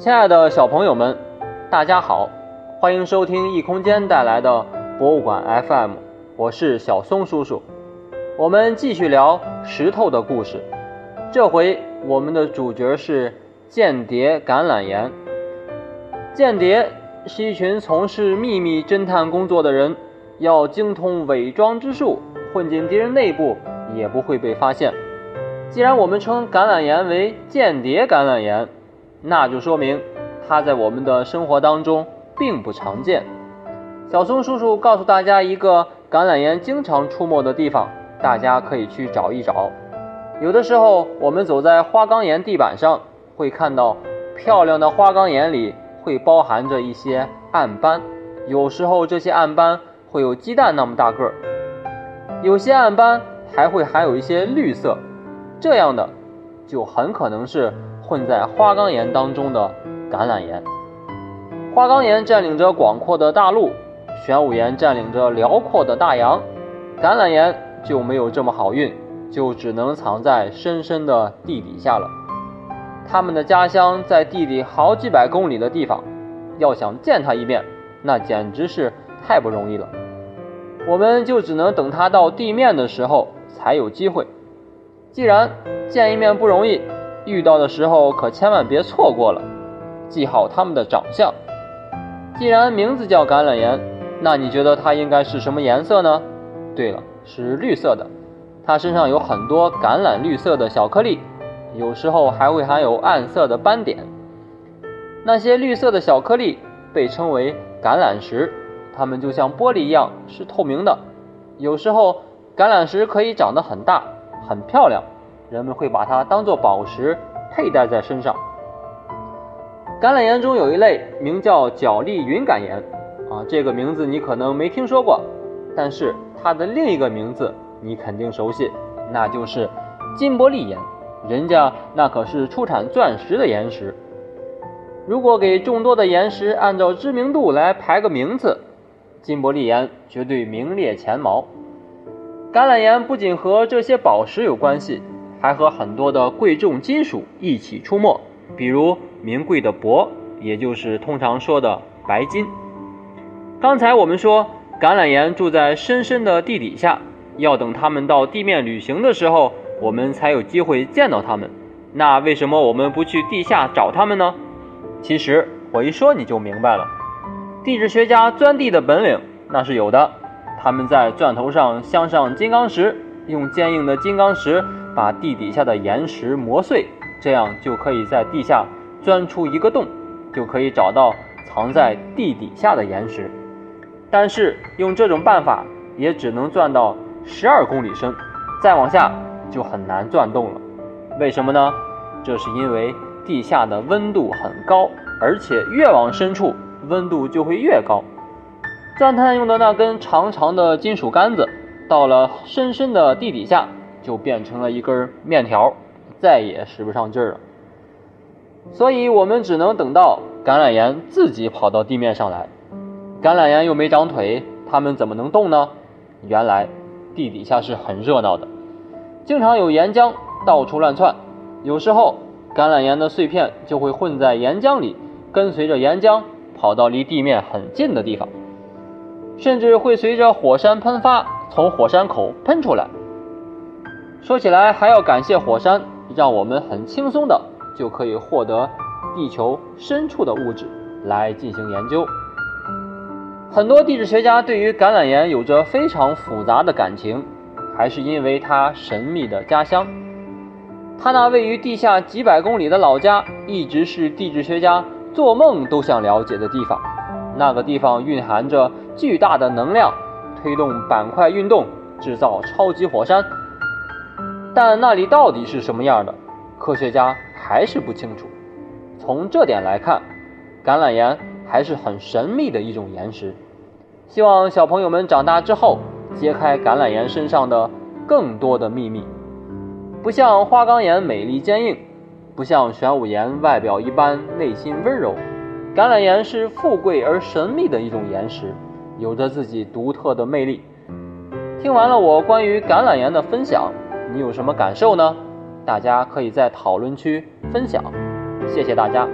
亲爱的小朋友们，大家好，欢迎收听异空间带来的博物馆 FM，我是小松叔叔。我们继续聊石头的故事，这回我们的主角是间谍橄榄岩。间谍是一群从事秘密侦探工作的人，要精通伪装之术，混进敌人内部也不会被发现。既然我们称橄榄岩为间谍橄榄岩，那就说明它在我们的生活当中并不常见。小松叔叔告诉大家一个橄榄岩经常出没的地方，大家可以去找一找。有的时候，我们走在花岗岩地板上，会看到漂亮的花岗岩里会包含着一些暗斑，有时候这些暗斑会有鸡蛋那么大个儿，有些暗斑还会含有一些绿色，这样的就很可能是。混在花岗岩当中的橄榄岩，花岗岩占领着广阔的大陆，玄武岩占领着辽阔的大洋，橄榄岩就没有这么好运，就只能藏在深深的地底下了。他们的家乡在地底好几百公里的地方，要想见他一面，那简直是太不容易了。我们就只能等他到地面的时候才有机会。既然见一面不容易。遇到的时候可千万别错过了，记好他们的长相。既然名字叫橄榄岩，那你觉得它应该是什么颜色呢？对了，是绿色的。它身上有很多橄榄绿色的小颗粒，有时候还会含有暗色的斑点。那些绿色的小颗粒被称为橄榄石，它们就像玻璃一样是透明的。有时候橄榄石可以长得很大，很漂亮。人们会把它当做宝石佩戴在身上。橄榄岩中有一类名叫角砾云感岩，啊，这个名字你可能没听说过，但是它的另一个名字你肯定熟悉，那就是金伯利岩。人家那可是出产钻石的岩石。如果给众多的岩石按照知名度来排个名次，金伯利岩绝对名列前茅。橄榄岩不仅和这些宝石有关系。还和很多的贵重金属一起出没，比如名贵的铂，也就是通常说的白金。刚才我们说橄榄岩住在深深的地底下，要等它们到地面旅行的时候，我们才有机会见到它们。那为什么我们不去地下找它们呢？其实我一说你就明白了，地质学家钻地的本领那是有的，他们在钻头上镶上金刚石，用坚硬的金刚石。把地底下的岩石磨碎，这样就可以在地下钻出一个洞，就可以找到藏在地底下的岩石。但是用这种办法也只能钻到十二公里深，再往下就很难钻洞了。为什么呢？这是因为地下的温度很高，而且越往深处温度就会越高。钻探用的那根长长的金属杆子，到了深深的地底下。就变成了一根面条，再也使不上劲儿了。所以我们只能等到橄榄岩自己跑到地面上来。橄榄岩又没长腿，它们怎么能动呢？原来地底下是很热闹的，经常有岩浆到处乱窜。有时候橄榄岩的碎片就会混在岩浆里，跟随着岩浆跑到离地面很近的地方，甚至会随着火山喷发从火山口喷出来。说起来还要感谢火山，让我们很轻松的就可以获得地球深处的物质来进行研究。很多地质学家对于橄榄岩有着非常复杂的感情，还是因为它神秘的家乡。它那位于地下几百公里的老家，一直是地质学家做梦都想了解的地方。那个地方蕴含着巨大的能量，推动板块运动，制造超级火山。但那里到底是什么样的，科学家还是不清楚。从这点来看，橄榄岩还是很神秘的一种岩石。希望小朋友们长大之后揭开橄榄岩身上的更多的秘密。不像花岗岩美丽坚硬，不像玄武岩外表一般内心温柔，橄榄岩是富贵而神秘的一种岩石，有着自己独特的魅力。听完了我关于橄榄岩的分享。你有什么感受呢？大家可以在讨论区分享，谢谢大家。